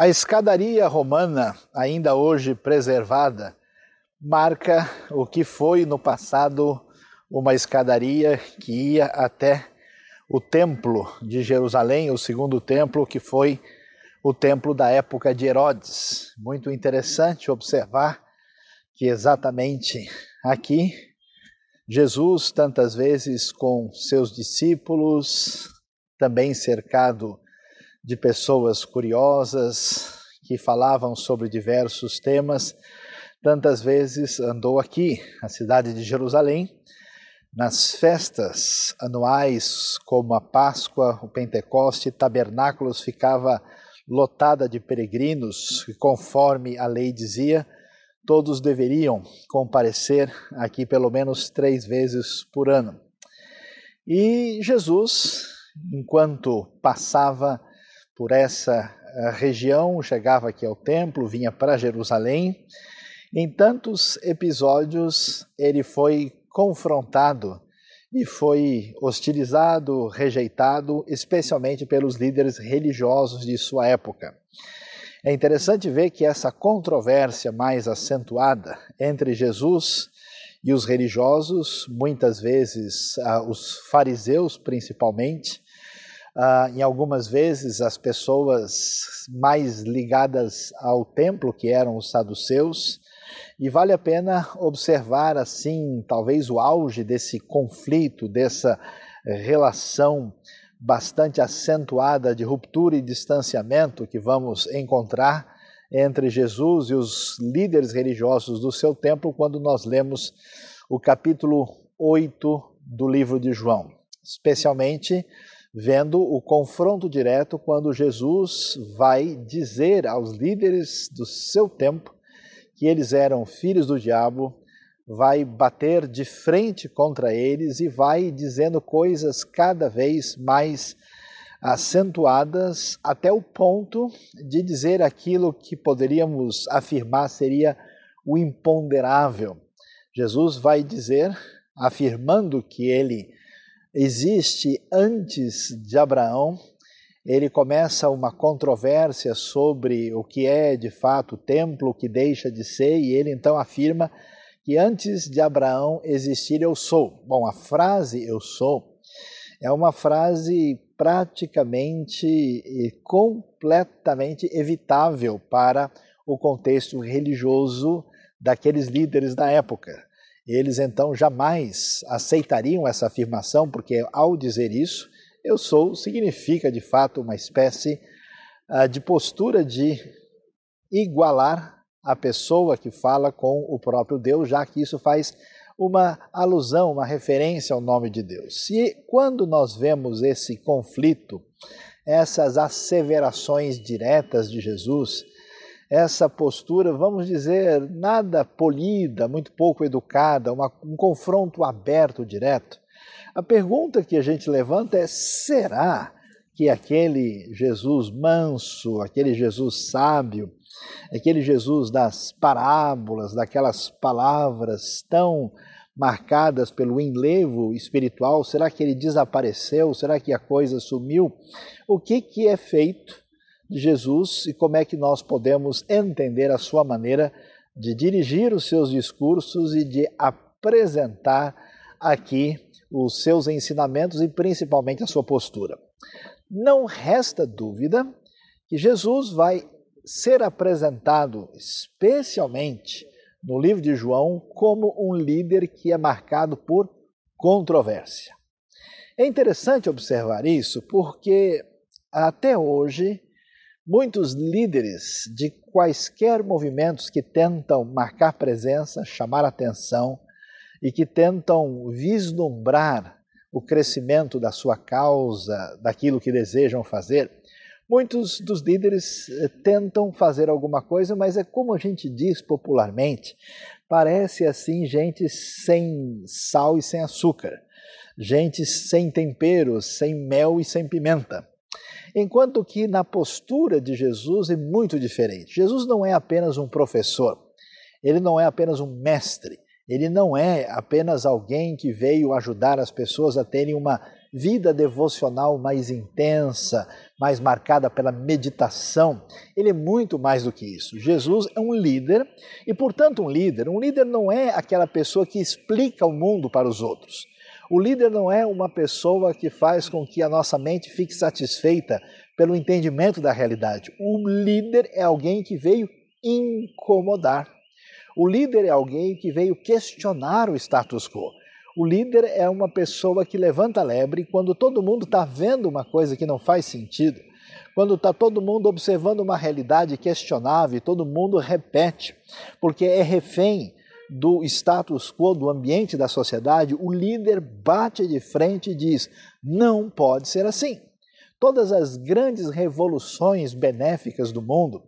A escadaria romana, ainda hoje preservada, marca o que foi no passado uma escadaria que ia até o templo de Jerusalém, o segundo templo, que foi o templo da época de Herodes. Muito interessante observar que exatamente aqui, Jesus, tantas vezes com seus discípulos, também cercado de pessoas curiosas que falavam sobre diversos temas. Tantas vezes andou aqui, na cidade de Jerusalém, nas festas anuais como a Páscoa, o Pentecoste, tabernáculos ficava lotada de peregrinos, e conforme a lei dizia, todos deveriam comparecer aqui pelo menos três vezes por ano. E Jesus, enquanto passava por essa eh, região, chegava aqui ao templo, vinha para Jerusalém. Em tantos episódios, ele foi confrontado e foi hostilizado, rejeitado, especialmente pelos líderes religiosos de sua época. É interessante ver que essa controvérsia mais acentuada entre Jesus e os religiosos, muitas vezes ah, os fariseus principalmente, Uh, em algumas vezes, as pessoas mais ligadas ao templo, que eram os saduceus, e vale a pena observar, assim, talvez o auge desse conflito, dessa relação bastante acentuada de ruptura e distanciamento que vamos encontrar entre Jesus e os líderes religiosos do seu templo quando nós lemos o capítulo 8 do livro de João, especialmente vendo o confronto direto quando Jesus vai dizer aos líderes do seu tempo que eles eram filhos do diabo, vai bater de frente contra eles e vai dizendo coisas cada vez mais acentuadas até o ponto de dizer aquilo que poderíamos afirmar seria o imponderável. Jesus vai dizer, afirmando que ele existe antes de Abraão. Ele começa uma controvérsia sobre o que é de fato o templo, o que deixa de ser, e ele então afirma que antes de Abraão existir eu sou. Bom, a frase eu sou é uma frase praticamente e completamente evitável para o contexto religioso daqueles líderes da época. Eles então jamais aceitariam essa afirmação, porque ao dizer isso, eu sou significa de fato uma espécie uh, de postura de igualar a pessoa que fala com o próprio Deus, já que isso faz uma alusão, uma referência ao nome de Deus. E quando nós vemos esse conflito, essas asseverações diretas de Jesus, essa postura, vamos dizer, nada polida, muito pouco educada, uma, um confronto aberto, direto. A pergunta que a gente levanta é: será que aquele Jesus manso, aquele Jesus sábio, aquele Jesus das parábolas, daquelas palavras tão marcadas pelo enlevo espiritual, será que ele desapareceu? Será que a coisa sumiu? O que, que é feito de Jesus e como é que nós podemos entender a sua maneira de dirigir os seus discursos e de apresentar aqui os seus ensinamentos e principalmente a sua postura. Não resta dúvida que Jesus vai ser apresentado especialmente no livro de João como um líder que é marcado por controvérsia. É interessante observar isso porque até hoje Muitos líderes de quaisquer movimentos que tentam marcar presença, chamar atenção e que tentam vislumbrar o crescimento da sua causa, daquilo que desejam fazer, muitos dos líderes eh, tentam fazer alguma coisa, mas é como a gente diz popularmente, parece assim gente sem sal e sem açúcar, gente sem tempero, sem mel e sem pimenta. Enquanto que na postura de Jesus é muito diferente. Jesus não é apenas um professor, ele não é apenas um mestre, ele não é apenas alguém que veio ajudar as pessoas a terem uma vida devocional mais intensa, mais marcada pela meditação. Ele é muito mais do que isso. Jesus é um líder e, portanto, um líder. Um líder não é aquela pessoa que explica o mundo para os outros. O líder não é uma pessoa que faz com que a nossa mente fique satisfeita pelo entendimento da realidade. O líder é alguém que veio incomodar. O líder é alguém que veio questionar o status quo. O líder é uma pessoa que levanta a lebre quando todo mundo está vendo uma coisa que não faz sentido, quando está todo mundo observando uma realidade questionável, todo mundo repete, porque é refém do status quo, do ambiente da sociedade, o líder bate de frente e diz: não pode ser assim. Todas as grandes revoluções benéficas do mundo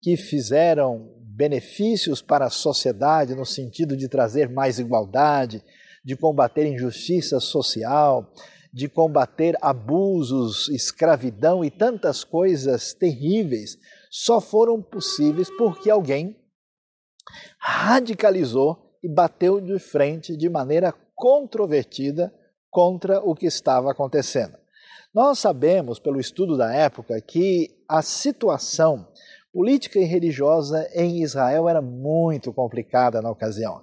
que fizeram benefícios para a sociedade no sentido de trazer mais igualdade, de combater injustiça social, de combater abusos, escravidão e tantas coisas terríveis, só foram possíveis porque alguém radicalizou e bateu de frente de maneira controvertida contra o que estava acontecendo. Nós sabemos, pelo estudo da época, que a situação política e religiosa em Israel era muito complicada na ocasião.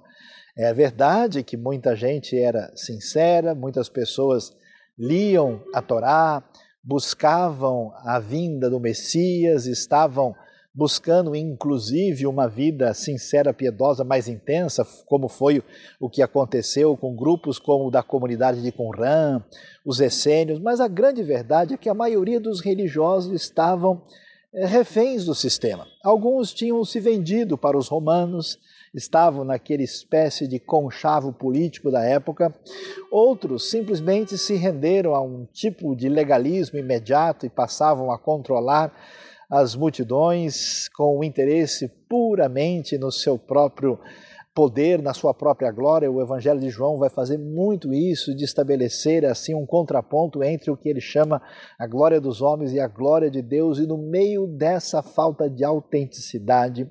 É verdade que muita gente era sincera, muitas pessoas liam a Torá, buscavam a vinda do Messias, estavam buscando inclusive uma vida sincera, piedosa, mais intensa, como foi o que aconteceu com grupos como o da comunidade de Qumran, os essênios, mas a grande verdade é que a maioria dos religiosos estavam eh, reféns do sistema. Alguns tinham se vendido para os romanos, estavam naquele espécie de conchavo político da época. Outros simplesmente se renderam a um tipo de legalismo imediato e passavam a controlar as multidões com o interesse puramente no seu próprio poder, na sua própria glória. O Evangelho de João vai fazer muito isso, de estabelecer assim um contraponto entre o que ele chama a glória dos homens e a glória de Deus, e no meio dessa falta de autenticidade,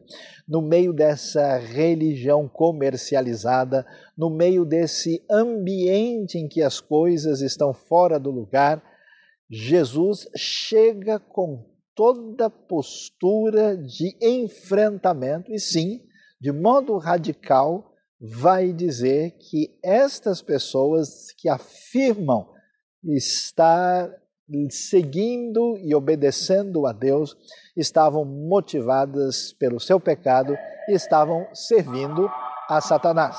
no meio dessa religião comercializada, no meio desse ambiente em que as coisas estão fora do lugar, Jesus chega com toda postura de enfrentamento e sim de modo radical, vai dizer que estas pessoas que afirmam estar seguindo e obedecendo a Deus estavam motivadas pelo seu pecado e estavam servindo a Satanás.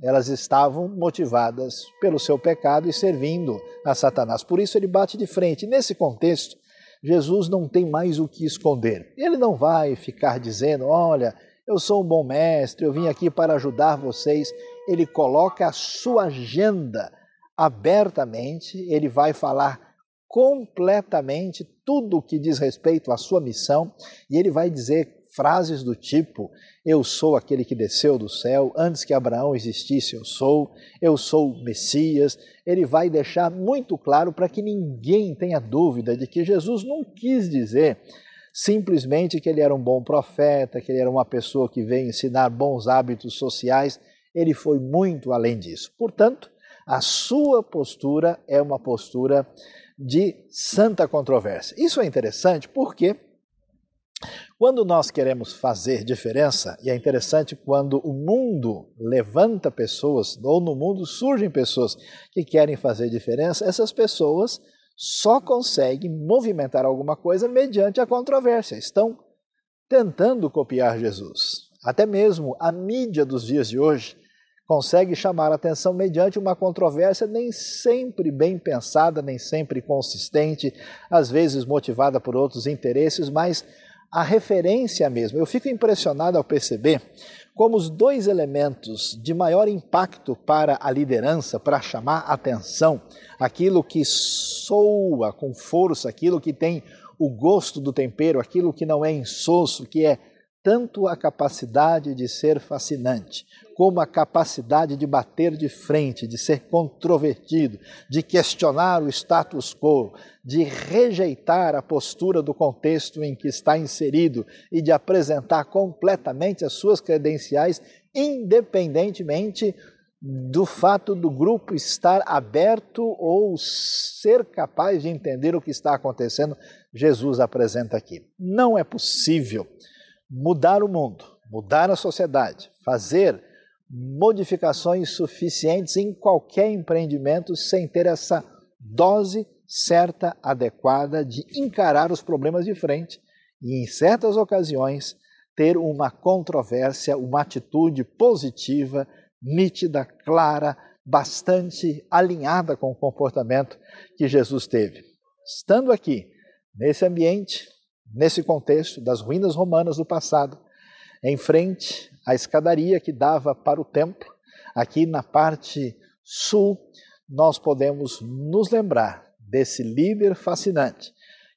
Elas estavam motivadas pelo seu pecado e servindo a Satanás. Por isso ele bate de frente. Nesse contexto, Jesus não tem mais o que esconder. Ele não vai ficar dizendo: olha, eu sou um bom mestre, eu vim aqui para ajudar vocês. Ele coloca a sua agenda abertamente, ele vai falar completamente tudo o que diz respeito à sua missão e ele vai dizer frases do tipo: Eu sou aquele que desceu do céu, antes que Abraão existisse, eu sou, eu sou o Messias. Ele vai deixar muito claro para que ninguém tenha dúvida de que Jesus não quis dizer simplesmente que ele era um bom profeta, que ele era uma pessoa que veio ensinar bons hábitos sociais. Ele foi muito além disso. Portanto, a sua postura é uma postura de santa controvérsia. Isso é interessante porque quando nós queremos fazer diferença, e é interessante quando o mundo levanta pessoas, ou no mundo surgem pessoas que querem fazer diferença, essas pessoas só consegue movimentar alguma coisa mediante a controvérsia. Estão tentando copiar Jesus. Até mesmo a mídia dos dias de hoje consegue chamar a atenção mediante uma controvérsia nem sempre bem pensada, nem sempre consistente, às vezes motivada por outros interesses, mas a referência mesmo. Eu fico impressionado ao perceber como os dois elementos de maior impacto para a liderança, para chamar atenção, aquilo que soa com força, aquilo que tem o gosto do tempero, aquilo que não é insosso, que é tanto a capacidade de ser fascinante, como a capacidade de bater de frente, de ser controvertido, de questionar o status quo, de rejeitar a postura do contexto em que está inserido e de apresentar completamente as suas credenciais, independentemente do fato do grupo estar aberto ou ser capaz de entender o que está acontecendo, Jesus apresenta aqui. Não é possível mudar o mundo, mudar a sociedade, fazer modificações suficientes em qualquer empreendimento sem ter essa dose certa, adequada de encarar os problemas de frente e, em certas ocasiões, ter uma controvérsia, uma atitude positiva, nítida, clara, bastante alinhada com o comportamento que Jesus teve. Estando aqui, nesse ambiente, nesse contexto das ruínas romanas do passado, em frente à escadaria que dava para o templo, aqui na parte sul, nós podemos nos lembrar desse líder fascinante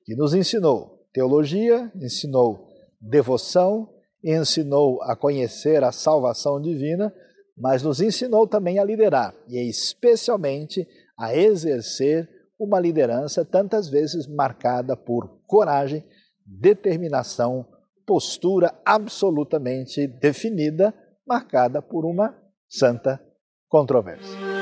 que nos ensinou teologia, ensinou devoção, ensinou a conhecer a salvação divina, mas nos ensinou também a liderar e especialmente a exercer uma liderança tantas vezes marcada por coragem, determinação, postura absolutamente definida, marcada por uma santa controvérsia.